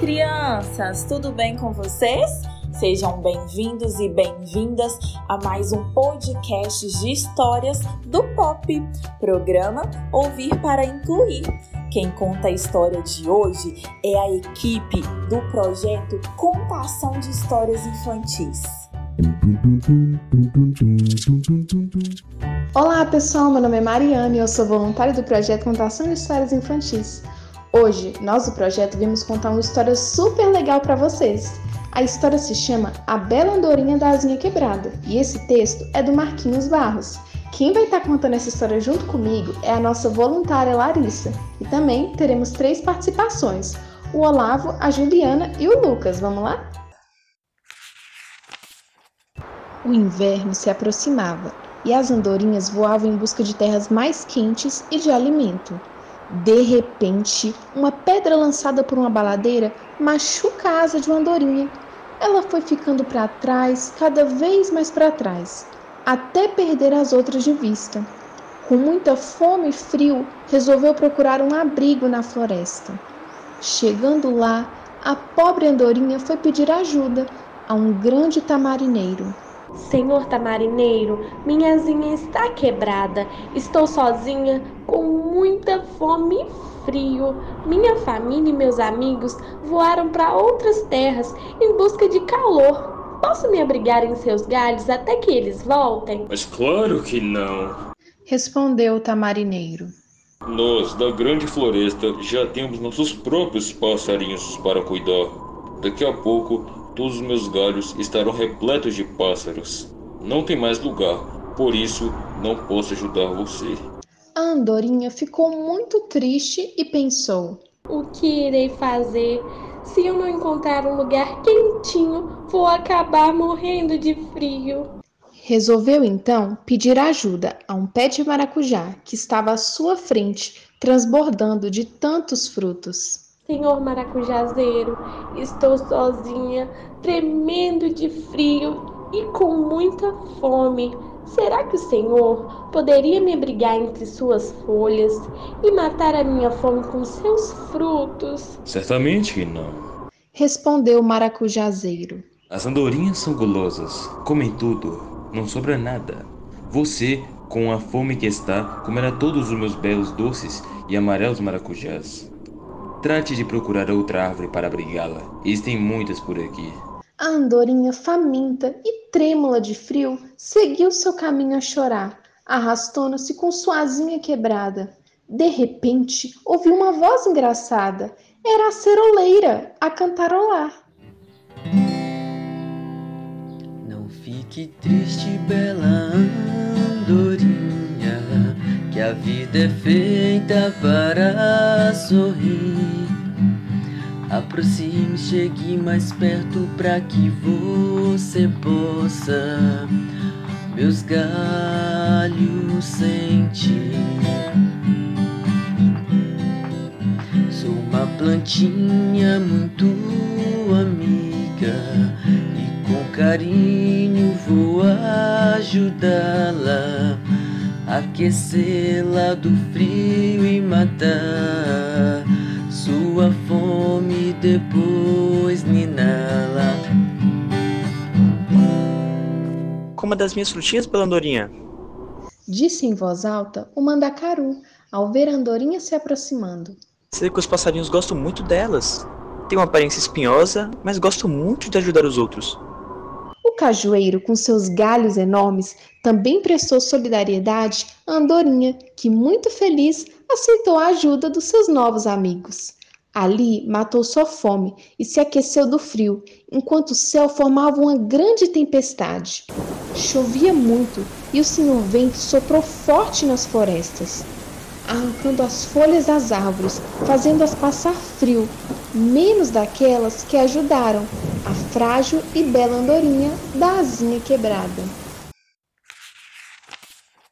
Crianças! Tudo bem com vocês? Sejam bem-vindos e bem-vindas a mais um podcast de histórias do Pop, programa Ouvir para Incluir. Quem conta a história de hoje é a equipe do projeto Contação de Histórias Infantis. Olá pessoal, meu nome é Mariana e eu sou voluntária do projeto Contação de Histórias Infantis. Hoje, nós do projeto vimos contar uma história super legal para vocês. A história se chama A Bela Andorinha da Asinha Quebrada e esse texto é do Marquinhos Barros. Quem vai estar contando essa história junto comigo é a nossa voluntária Larissa. E também teremos três participações: o Olavo, a Juliana e o Lucas. Vamos lá? O inverno se aproximava e as andorinhas voavam em busca de terras mais quentes e de alimento. De repente, uma pedra lançada por uma baladeira machuca a asa de uma andorinha. Ela foi ficando para trás, cada vez mais para trás, até perder as outras de vista. Com muita fome e frio, resolveu procurar um abrigo na floresta. Chegando lá, a pobre andorinha foi pedir ajuda a um grande tamarineiro. Senhor tamarineiro, minha asinha está quebrada. Estou sozinha, com muita fome e frio. Minha família e meus amigos voaram para outras terras em busca de calor. Posso me abrigar em seus galhos até que eles voltem? Mas claro que não, Respondeu o tamarineiro. nós da grande floresta já temos nossos próprios passarinhos para cuidar. Daqui a pouco, todos os meus galhos estarão repletos de pássaros. Não tem mais lugar, por isso não posso ajudar você. A andorinha ficou muito triste e pensou: O que irei fazer? Se eu não encontrar um lugar quentinho, vou acabar morrendo de frio. Resolveu então pedir ajuda a um pé de maracujá que estava à sua frente, transbordando de tantos frutos. Senhor maracujazeiro, estou sozinha, tremendo de frio e com muita fome. Será que o Senhor poderia me abrigar entre suas folhas e matar a minha fome com seus frutos? Certamente que não. Respondeu o maracujazeiro. As andorinhas são gulosas, comem tudo, não sobra nada. Você, com a fome que está, comerá todos os meus belos doces e amarelos maracujás. Trate de procurar outra árvore para abrigá-la. Existem muitas por aqui. A andorinha, faminta e trêmula de frio, seguiu seu caminho a chorar, arrastando-se com sua asinha quebrada. De repente, ouviu uma voz engraçada. Era a ceroleira a cantarolar. Não fique triste, bela a vida é feita para sorrir. Aproxime, chegue mais perto para que você possa meus galhos sentir. Sou uma plantinha muito amiga e com carinho vou ajudá-la, aquecê-la do frio e matar sua fome depois niná-la. Como das minhas frutinhas, bela andorinha. Disse em voz alta o mandacaru, ao ver a andorinha se aproximando. Sei que os passarinhos gostam muito delas. Tem uma aparência espinhosa, mas gosto muito de ajudar os outros. Cajueiro, com seus galhos enormes, também prestou solidariedade à andorinha, que, muito feliz, aceitou a ajuda dos seus novos amigos. Ali matou sua fome e se aqueceu do frio, enquanto o céu formava uma grande tempestade. Chovia muito e o senhor vento soprou forte nas florestas, arrancando as folhas das árvores, fazendo-as passar frio, menos daquelas que ajudaram a frágil e bela andorinha da asinha quebrada.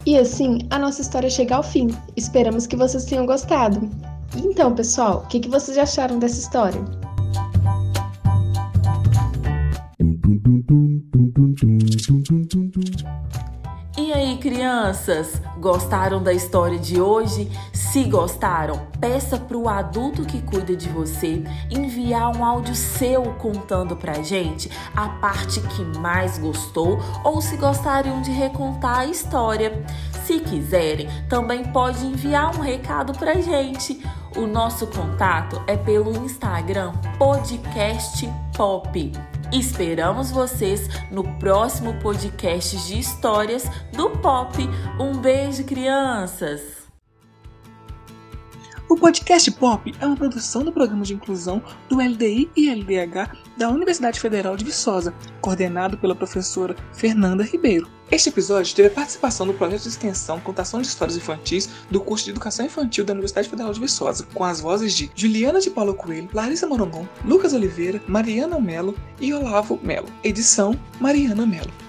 E assim a nossa história chega ao fim. Esperamos que vocês tenham gostado. Então, pessoal, o que, que vocês acharam dessa história? E aí, crianças, gostaram da história de hoje? Se gostaram, peça para o adulto que cuida de você enviar um áudio seu contando pra gente a parte que mais gostou ou se gostariam de recontar a história. Se quiserem, também pode enviar um recado pra gente. O nosso contato é pelo Instagram Podcast Pop. Esperamos vocês no próximo podcast de histórias do Pop. Um beijo, crianças! O podcast Pop é uma produção do programa de inclusão do LDI e LDH da Universidade Federal de Viçosa, coordenado pela professora Fernanda Ribeiro. Este episódio teve a participação do projeto de extensão Contação de Histórias Infantis do curso de Educação Infantil da Universidade Federal de Viçosa, com as vozes de Juliana de Paulo Coelho, Larissa Morongon, Lucas Oliveira, Mariana Melo e Olavo Melo. Edição Mariana Melo.